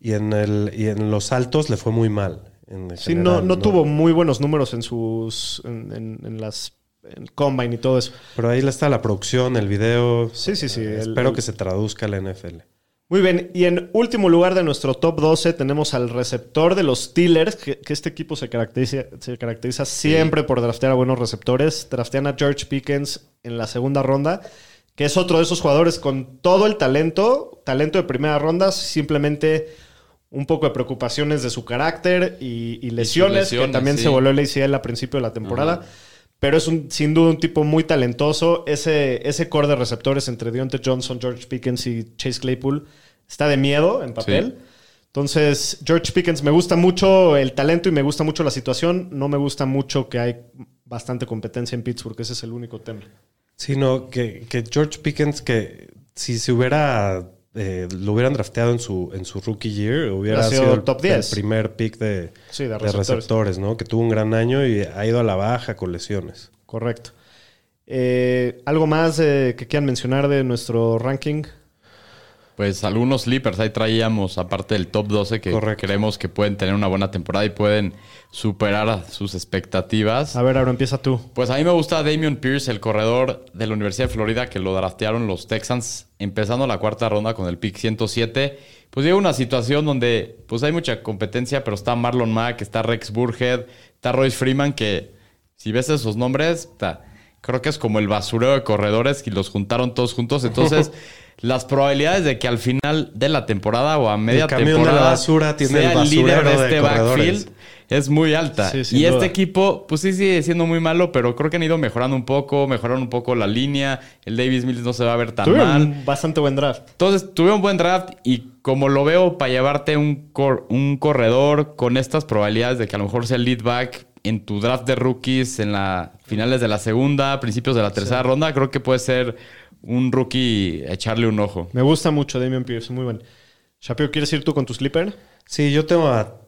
y, en el, y en los altos le fue muy mal. en Sí, general, no, no, tuvo muy buenos números en sus. en, en- en las. El combine y todo eso. Pero ahí está la producción, el video. Sí, sí, sí, Eh, el- espero el- que se traduzca a la NFL. Muy bien, y en último lugar de nuestro top 12 tenemos al receptor de los Steelers, que, que este equipo se caracteriza, se caracteriza siempre por draftear a buenos receptores. Draftean a George Pickens en la segunda ronda, que es otro de esos jugadores con todo el talento, talento de primera ronda, simplemente un poco de preocupaciones de su carácter y, y lesiones, lesiones, que también sí. se volvió el ACL a principio de la temporada. Pero es un, sin duda un tipo muy talentoso. Ese, ese core de receptores entre Deontay Johnson, George Pickens y Chase Claypool está de miedo en papel. Entonces, George Pickens me gusta mucho el talento y me gusta mucho la situación. No me gusta mucho que hay bastante competencia en Pittsburgh. Ese es el único tema. Sino que, que George Pickens, que si se hubiera eh, lo hubieran drafteado en su, en su rookie year, hubiera sido sido el, top el 10. primer pick de, Sí, de receptores. ¿no? Que tuvo un gran año y ha ido a la baja con lesiones. Correcto. Eh, ¿Algo más eh, que quieran mencionar de nuestro ranking? Pues algunos sleepers ahí traíamos, aparte del top 12, que Correcto. creemos que pueden tener una buena temporada y pueden superar sus expectativas. A ver, ahora empieza tú. Pues a mí me gusta Damian Pierce, el corredor de la Universidad de Florida, que lo draftearon los Texans empezando la cuarta ronda con el pick 107. Pues llega una situación donde pues hay mucha competencia, pero está Marlon Mack, está Rex Burhead, está Royce Freeman, que si ves esos nombres, creo que es como el basureo de corredores y los juntaron todos juntos. Entonces, las probabilidades de que al final de la temporada o a media camión de la temporada basura tiene sea el el líder de de este backfield es muy alta. Sí, y este equipo, pues sí sigue siendo muy malo, pero creo que han ido mejorando un poco, mejoraron un poco la línea. El Davis Mills no se va a ver tan Tuvieron mal. un bastante buen draft. Entonces, tuve un buen draft y como lo veo para llevarte un, cor- un corredor con estas probabilidades de que a lo mejor sea el lead back en tu draft de rookies en la finales de la segunda, principios de la tercera ronda, creo que puede ser un rookie echarle un ojo. Me gusta mucho Damian Pierce, muy buen. Shapiro, ¿quieres ir tú con tu sleeper? Sí, yo tengo a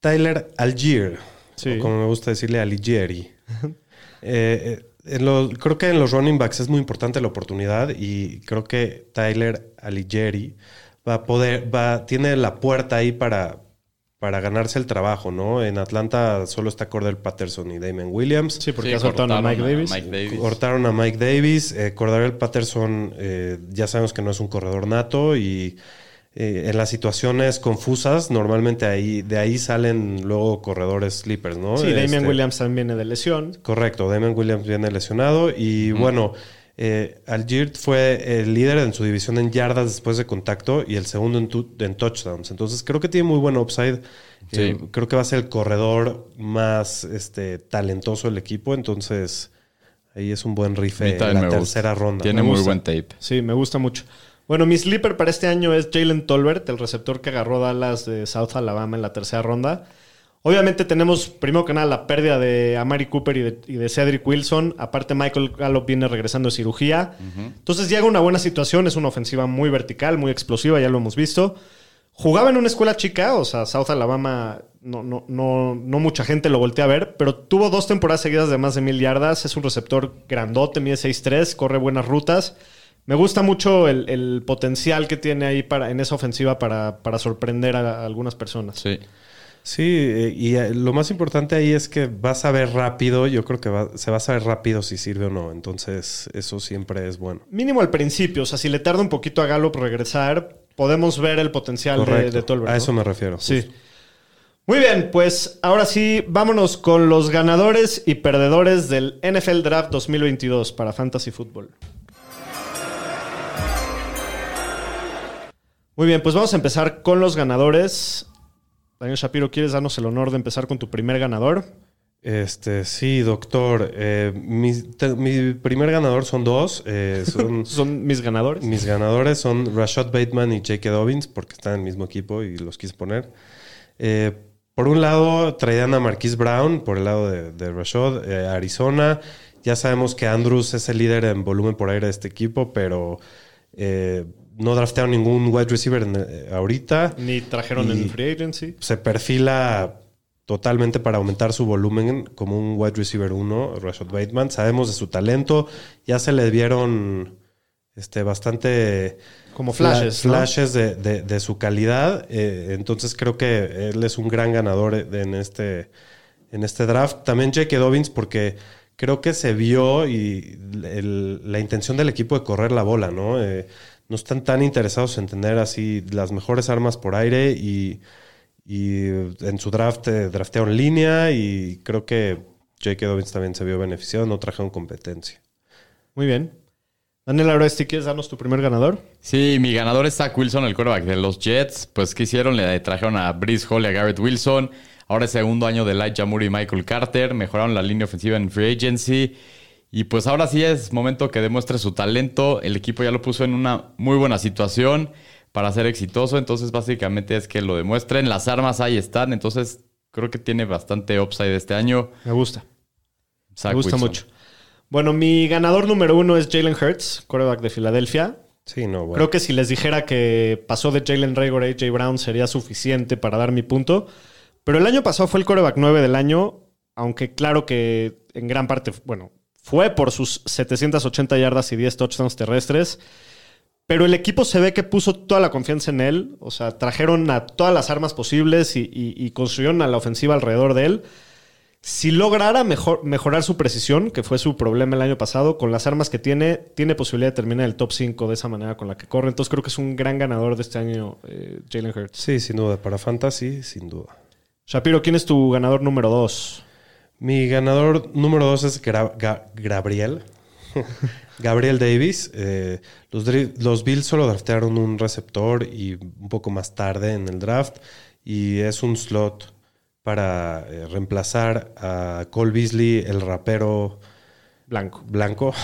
Tyler Algier. Sí. o como me gusta decirle, Aligieri. Eh, eh, en los- creo que en los running backs es muy importante la oportunidad y creo que Tyler Aligieri va a poder, va, tiene la puerta ahí para, para ganarse el trabajo, ¿no? En Atlanta solo está Cordell Patterson y Damon Williams. Sí, porque Sí, has soltado a cortaron Mike Davis. Mike Davis. Cortaron a Mike Davis. Eh, Cordarel Patterson, eh, ya sabemos que no es un corredor nato y eh, en las situaciones confusas, normalmente ahí, de ahí salen luego corredores sleepers, ¿no? Sí, Damian Este, Williams también viene de lesión. Correcto, Damian Williams viene lesionado y bueno, eh, Algiert fue el líder en su división en yardas después de contacto y el segundo en, tu- en touchdowns. Entonces creo que tiene muy buen upside. Sí. Eh, creo que va a ser el corredor más este, talentoso del equipo. Entonces ahí es un buen rife en la gusta. tercera ronda. Tiene Me muy gusta. buen tape. Sí, me gusta mucho. Bueno, mi sleeper para este año es Jalen Tolbert, el receptor que agarró Dallas de South Alabama en la tercera ronda. Obviamente tenemos, primero que nada, la pérdida de Amari Cooper y de, y de Cedric Wilson. Aparte, Michael Gallup viene regresando de cirugía. Entonces llega una buena situación. Es una ofensiva muy vertical, muy explosiva, ya lo hemos visto. Jugaba en una escuela chica, o sea, South Alabama, no, no, no, no mucha gente lo voltea a ver, pero tuvo dos temporadas seguidas de más de mil yardas. Es un receptor grandote, mide 6'3, corre buenas rutas. Me gusta mucho el, el potencial que tiene ahí para, en esa ofensiva para, para sorprender a, a algunas personas. Sí. Sí, eh, y eh, lo más importante ahí es que vas a ver rápido. Yo creo que va- se va a saber rápido si sirve o no. Entonces eso siempre es bueno. Mínimo al principio, o sea, si le tarda un poquito a Gallup regresar, podemos ver el potencial de, Correcto. de Tolbert. a eso me refiero. Sí. justo. Muy bien, pues ahora sí, vámonos con los ganadores y perdedores del NFL Draft 2022 para Fantasy Football. Muy bien, pues vamos a empezar con los ganadores. Daniel Shapiro, ¿quieres darnos el honor de empezar con tu primer ganador? Este, sí, doctor. Eh, mi, te- mi primer ganador son dos. eh, son, Son mis ganadores. mis ganadores son Rashad Bateman y J.K. Dobbins, porque están en el mismo equipo y los quise poner. Eh, por un lado, traían a Marquise Brown, por el lado de, de Rashad, Arizona. Ya sabemos que Andrews es el líder en volumen por aire de este equipo, pero eh, no draftearon ningún wide receiver en, eh, ahorita Ni trajeron en Free Agency. se perfila totalmente para aumentar su volumen como un wide receiver 1, Rashad Bateman. Sabemos de su talento, ya se le vieron este, bastante Como fla- flashes. ¿no? flashes de, de- de su calidad. eh, entonces creo que él es un gran ganador en, este, en este draft. También J.K. Dobbins porque creo que se vio y el- la intención del equipo de correr la bola, ¿no? Eh, no están tan interesados en tener así las mejores armas por aire y, y en su draft eh, draftearon en línea y creo que J.K. Dobbins también se vio beneficiado, no trajeron competencia. Muy bien. Daniel Aresti, ¿quieres darnos tu primer ganador? Sí, mi ganador es Zach Wilson, el quarterback de los Jets. Pues, ¿qué hicieron? Le trajeron a Breeze Hall y a Garrett Wilson. Ahora es segundo año de Elijah Moore y Michael Carter. Mejoraron la línea ofensiva en Free Agency. Y pues ahora sí es momento que demuestre su talento. El equipo ya lo puso en una muy buena situación para ser exitoso. Entonces, básicamente es que lo demuestren. Las armas ahí están. Entonces, creo que tiene bastante upside este año. Me gusta. Zach Me gusta Wilson. mucho. Bueno, mi ganador número uno es Jalen Hurts, quarterback de Filadelfia. Sí, no, bueno. Creo que si les dijera que pasó de Jalen Rager a AJ Brown sería suficiente para dar mi punto. Pero el año pasado fue el quarterback 9 del año, aunque claro que en gran parte, bueno, fue por sus 780 yardas y 10 touchdowns terrestres. Pero el equipo se ve que puso toda la confianza en él. O sea, trajeron a todas las armas posibles y, construyeron a la ofensiva alrededor de él. Si lograra mejor- mejorar su precisión, que fue su problema el año pasado, con las armas que tiene, tiene posibilidad de terminar el top 5 de esa manera con la que corre. Entonces creo que es un gran ganador de este año, eh, Jalen Hurts. Sí, sin duda. Para Fantasy, sin duda. Shapiro, ¿quién es tu ganador número 2? Mi ganador número dos es Gra- Ga- Gabriel. Gabriel Davis. Eh, los Bills solo draftearon un receptor y un poco más tarde en el draft. Y es un slot para eh, reemplazar a Cole Beasley, el rapero Blanco. blanco,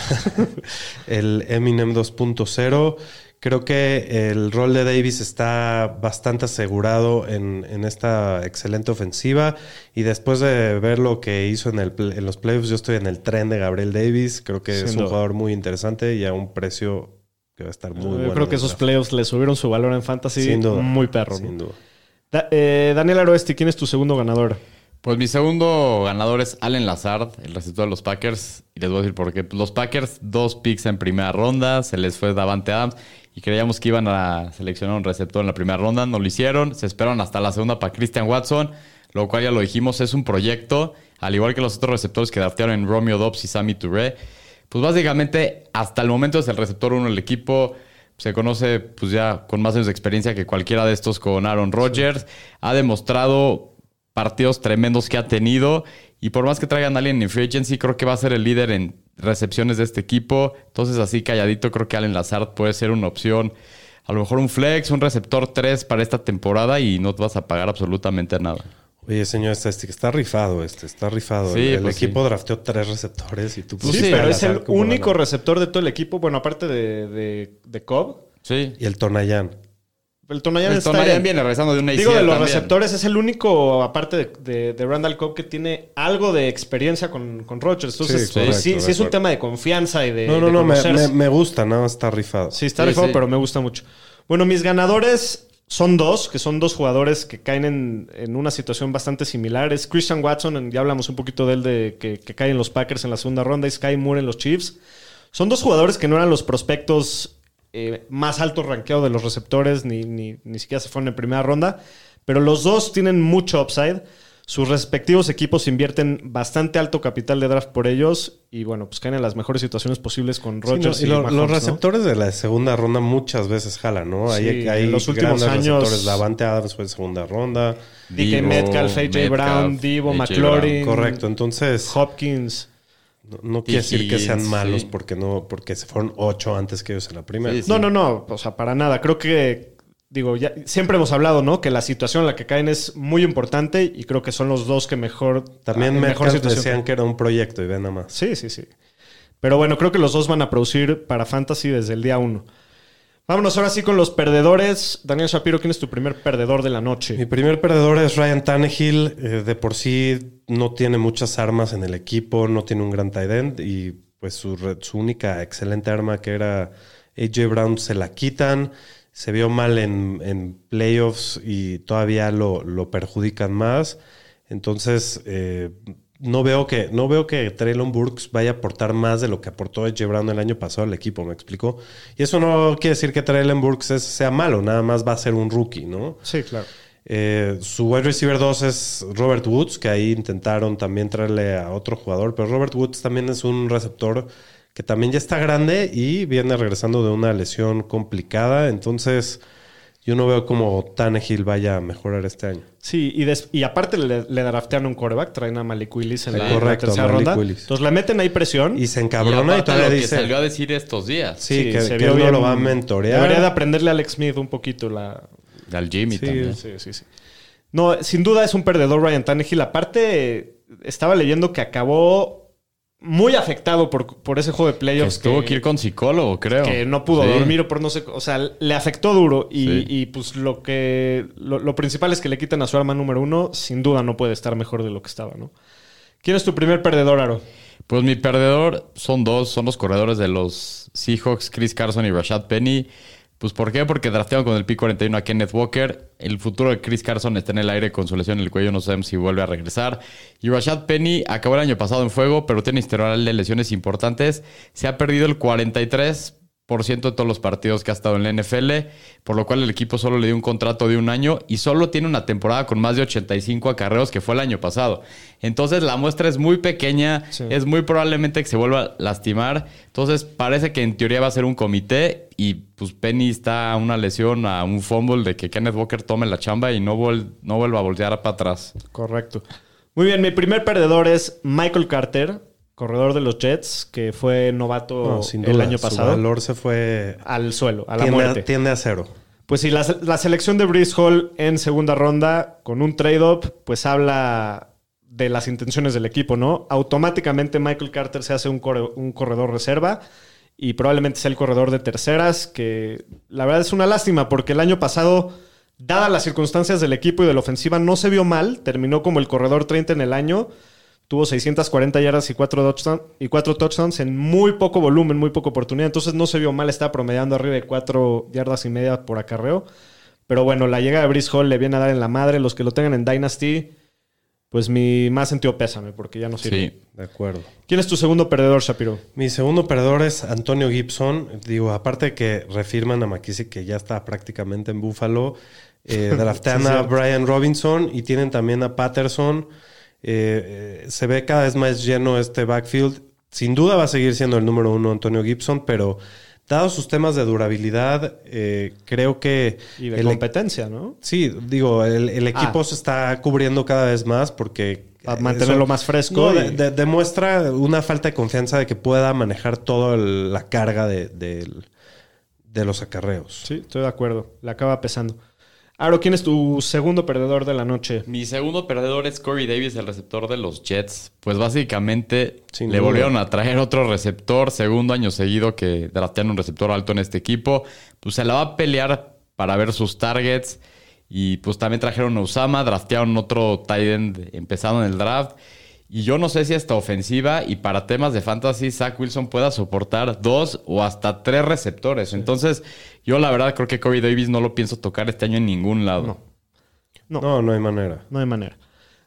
el Eminem 2.0. Creo que el rol de Davis está bastante asegurado en, en esta excelente ofensiva. Y después de ver lo que hizo en, el, en los playoffs, yo estoy en el tren de Gabriel Davis. Creo que Sin es un duda. jugador muy interesante y a un precio que va a estar muy Yo bueno. creo en que esos playoffs le subieron su valor en fantasy Sin duda. muy perro. ¿no? Sin duda. Da- eh, Daniel Aroesti, ¿quién es tu segundo ganador? Pues mi segundo ganador es Allen Lazard, el receptor de los Packers. Y les voy a decir por qué. Los Packers, dos picks en primera ronda, se les fue Davante Adams. Y creíamos que iban a seleccionar un receptor en la primera ronda, no lo hicieron. Se esperaron hasta la segunda para Christian Watson, lo cual ya lo dijimos, es un proyecto. Al igual que los otros receptores que draftearon en Romeo Dobbs y Sammy Touré. Pues básicamente, hasta el momento es el receptor uno del equipo. Se conoce pues ya con más años de experiencia que cualquiera de estos con Aaron Rodgers. Ha demostrado partidos tremendos que ha tenido. Y por más que traigan a alguien en free agency, creo que va a ser el líder en recepciones de este equipo. Entonces, así calladito, creo que Allen Lazard puede ser una opción. A lo mejor un flex, un receptor 3 para esta temporada y no te vas a pagar absolutamente nada. Oye, señor estadística, está rifado este, está rifado. Sí, el el pues equipo drafteó tres receptores y tú Pues Sí, pero es el único receptor de todo el equipo. Bueno, aparte de, de, de Cobb. Sí. Y el Tonayán. El Tonayan El está Tonayan bien. viene regresando de una Digo, de los también. receptores es el único, aparte de, de, de Randall Cobb, que tiene algo de experiencia con, con Rodgers. Entonces, Sí, sí, correcto, sí, de sí es un tema de confianza y de. No, no, de no, me, me- me gusta, nada más está rifado. Sí, está Sí, rifado, sí. pero me gusta mucho. Bueno, mis ganadores son dos, que son dos jugadores que caen en, en una situación bastante similar. Es Christian Watson, ya hablamos un poquito de él, de que, que cae en los Packers en la segunda ronda, y Sky Moore en los Chiefs. Son dos jugadores que no eran los prospectos eh, más altos rankeados de los receptores, ni, ni, ni siquiera se fueron en primera ronda, pero los dos tienen mucho upside. Sus respectivos equipos invierten bastante alto capital de draft por ellos y bueno, pues caen en las mejores situaciones posibles con Sí, no, Rodgers y y, lo- Mahomes, los ¿no? receptores de la segunda ronda muchas veces jalan, ¿no? Sí, hay, hay en los últimos años- receptores. Davante Adams fue de segunda ronda. DK Metcalf, AJ Metcalf, Brown, Divo, McLaurin. Correcto, entonces Hopkins. No, no quiere decir que sean malos sí. porque no porque se fueron ocho antes que ellos en la primera. Sí, sí. No, no, no. O sea, para nada. Creo que, digo, ya siempre hemos hablado, ¿no? Que la situación en la que caen es muy importante y creo que son los dos que mejor. También Metcalf decían que era un proyecto y ve nada más. Sí, sí, sí. Pero bueno, creo que los dos van a producir para Fantasy desde el día uno. Vámonos ahora sí con los perdedores. Daniel Shapiro, ¿quién es tu primer perdedor de la Mi noche? primer perdedor es Ryan Tannehill. Eh, de por sí no tiene muchas armas en el equipo, no tiene un gran tight end y pues su, su única excelente arma que era AJ Brown se la quitan. Se vio mal en, en playoffs y todavía lo, lo perjudican más. Entonces, eh, no veo que, no veo que Traylon Burks vaya a aportar más de lo que aportó AJ Brown el año pasado al equipo, ¿me explico? Y eso no quiere decir que Traylon Burks es- sea malo, nada más va a ser un rookie, ¿no? Sí, claro. Eh, su wide receiver 2 es Robert Woods, que ahí intentaron también traerle a otro jugador, pero Robert Woods también es un receptor que también ya está grande y viene regresando de una lesión complicada. Entonces, yo no veo cómo Tannehill vaya a mejorar este año. Sí, y, des- y aparte le, le draftearon un coreback, traen a Malik Willis en la, Correcto, la tercera Malik ronda. Willis. Entonces le meten ahí presión. Y se Y encabrona y, aparte todavía lo que dice... salió a decir estos días. Sí, que, se que vio él no bien. lo va a mentorear. Debería de aprenderle a Alex Smith un poquito la... Al Jimmy Sí, también. Sí, sí, sí. No, sin duda es un perdedor Ryan Tannehill. Aparte, estaba leyendo que acabó muy afectado por, por ese juego de Que playoffs. tuvo que ir con psicólogo, creo. que no pudo Sí. dormir o por no sé, o sea, le afectó duro y, Sí. y, pues lo que lo, lo principal es que le quitan a su arma número uno, sin duda no puede estar mejor de lo que estaba, ¿no? ¿Quién es tu primer perdedor, Aro? Pues mi perdedor son dos, son los corredores de los Seahawks, Chris Carson y Rashad Penny. Pues ¿por qué? Porque draftearon con el pick 41 a Kenneth Walker. El futuro de Chris Carson está en el aire con su lesión en el cuello, no sabemos si vuelve a regresar. Y Rashad Penny acabó el año pasado en fuego, pero tiene historial de lesiones importantes. Se ha perdido el 43% de todos los partidos que ha estado en la NFL, por lo cual el equipo solo le dio un contrato de un año y solo tiene una temporada con más de 85 acarreos que fue el año pasado. Entonces la muestra es muy pequeña, Sí. es muy probablemente que se vuelva a lastimar. Entonces parece que en teoría va a ser un comité y pues Penny está a una lesión, a un fumble de que Kenneth Walker tome la chamba y no, vuel- no vuelva a voltear para atrás. Correcto. Muy bien, mi primer perdedor es Michael Carter, corredor de los Jets, que fue novato No, sin el duda, año Su pasado. valor se fue... Al suelo, a la tiende, muerte. tiende a cero. Pues sí, la, la selección de Breeze Hall en segunda ronda con un trade-up, pues habla de las intenciones del equipo, ¿no? Automáticamente Michael Carter se hace un, corre- un corredor reserva y probablemente sea el corredor de terceras, que la verdad es una lástima porque el año pasado, dadas las circunstancias del equipo y de la ofensiva, no se vio mal, terminó como el corredor 30 en el año. Tuvo 640 yardas y 4, touchdown, y cuatro touchdowns en muy poco volumen, muy poca oportunidad. Entonces no se vio mal, estaba promediando arriba de 4 yardas y media por acarreo. Pero bueno, la llegada de Brice Hall le viene a dar en la madre. Los que lo tengan en Dynasty, pues mi más sentido pésame, porque ya no sirve. Sí. De acuerdo. ¿Quién es tu segundo perdedor, Shapiro? Mi segundo perdedor es Antonio Gibson. Digo, aparte de que refirman a McKissick que ya está prácticamente en Buffalo, eh, draftean Sí, a. Brian Robinson y tienen también a Patterson. Eh, eh, se ve cada vez más lleno este backfield. Sin duda va a seguir siendo el número uno Antonio Gibson, pero dado sus temas de durabilidad, eh, creo que Y de e- competencia, ¿no? Sí, digo, el, el equipo Ah. se está cubriendo cada vez más porque... Para eh, mantenerlo eso- más fresco. No, y- de- de- demuestra una falta de confianza de que pueda manejar toda la carga de, de los acarreos. Sí, estoy de acuerdo. Le acaba pesando. Aro, ¿quién es tu segundo perdedor de la noche? Mi segundo perdedor es Corey Davis, el receptor de los Jets. Pues básicamente Sin le duda. volvieron a traer otro receptor, segundo año seguido que draftean un receptor alto en este equipo. Pues se la va a pelear para ver sus targets. Y pues también trajeron a Usama, draftearon otro tight end empezando en el draft. Y yo no sé si esta ofensiva y para temas de fantasy, Zach Wilson pueda soportar dos o hasta tres receptores. Entonces, yo la verdad creo que Corey Davis no lo pienso tocar este año en ningún lado. No. No. No, no hay manera. No hay manera.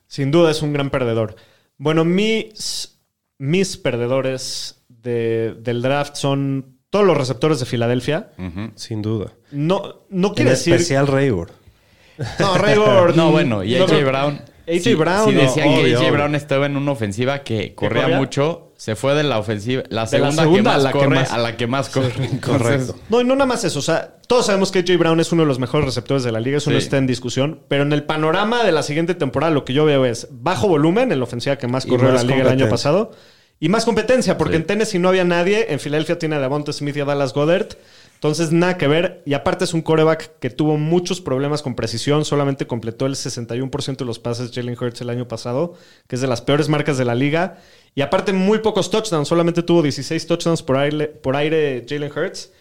Sin duda es un gran perdedor. Bueno, mis, mis perdedores de- del draft son todos los receptores de Filadelfia. Sin duda. No, no En quiere decir. especial Raybor. No, Ray Gordon. No, bueno, y AJ no. Brown. AJ Brown, no, decían que AJ. Brown estaba en una ofensiva que corría corría? mucho. Se fue de la ofensiva, la la segunda, que a más la que corre más- a la que más corre. Correcto. No, y no nada más eso. O sea, todos sabemos que AJ Brown es uno de los mejores receptores de la liga. Eso no está en discusión. Pero en el panorama de la siguiente temporada, lo que yo veo es bajo volumen en la ofensiva que más corrió en la liga el año pasado. Y más competencia, porque Sí. en Tennessee no había nadie. En Filadelfia tiene a Devonta Smith y a Dallas Goddard. Entonces, nada que ver. Y aparte es un coreback que tuvo muchos problemas con precisión. Solamente completó el 61% de los pases Jalen Hurts el año pasado, que es de las peores marcas de la liga. Y aparte muy pocos touchdowns. Solamente tuvo 16 touchdowns por aire, por aire Jalen Hurts.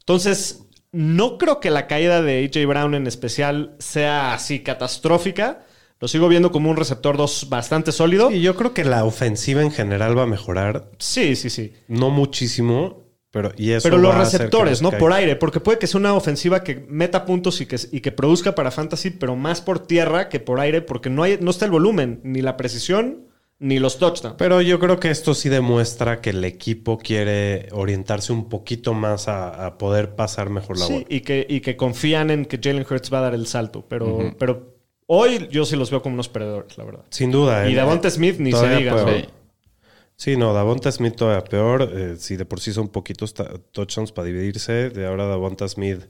Entonces, no creo que la caída de AJ Brown en especial sea así catastrófica. Lo sigo viendo como un receptor 2 bastante sólido. Y yo creo que la ofensiva en general va a mejorar. Sí, sí, sí. No muchísimo, pero y eso Pero los receptores, ¿no? caiga. Por aire, porque puede que sea una ofensiva que meta puntos y que, y que produzca para fantasy, pero más por tierra que por aire, porque no, hay, no está el volumen, ni la precisión, ni los touchdowns. Pero yo creo que esto sí demuestra que el equipo quiere orientarse un poquito más a, a poder pasar mejor la Sí, bola. y que, y que confían en que Jalen Hurts va a dar el salto, pero, pero hoy yo sí los veo como unos perdedores, la verdad. Sin duda. Y eh, Davante Smith ni se diga. puedo- ¿no? Sí. Sí, no, Davonta Smith todavía peor. Eh, si de por sí son poquitos touchdowns para dividirse, de ahora Davonta Smith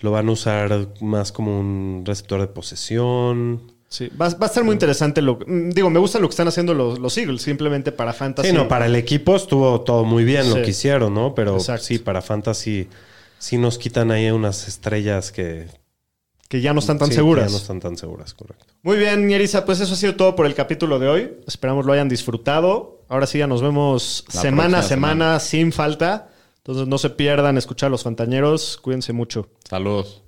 lo van a usar más como un receptor de posesión. Sí, va, va a estar muy interesante. Lo, mm, digo, me gusta lo que están haciendo los, los Eagles, simplemente para Fantasy. Sí, no, para el equipo estuvo todo muy bien lo que hicieron, ¿no? Pero Exacto. sí, para Fantasy sí nos quitan ahí unas estrellas que... Que ya no están tan sí, que seguras. ya no están tan seguras, correcto. Muy bien, Ñerisa, pues eso ha sido todo por el capítulo de hoy. Esperamos lo hayan disfrutado. Ahora sí, ya nos vemos La semana a próxima semana sin falta. Entonces no se pierdan escuchar a los fantañeros. Cuídense mucho. Saludos.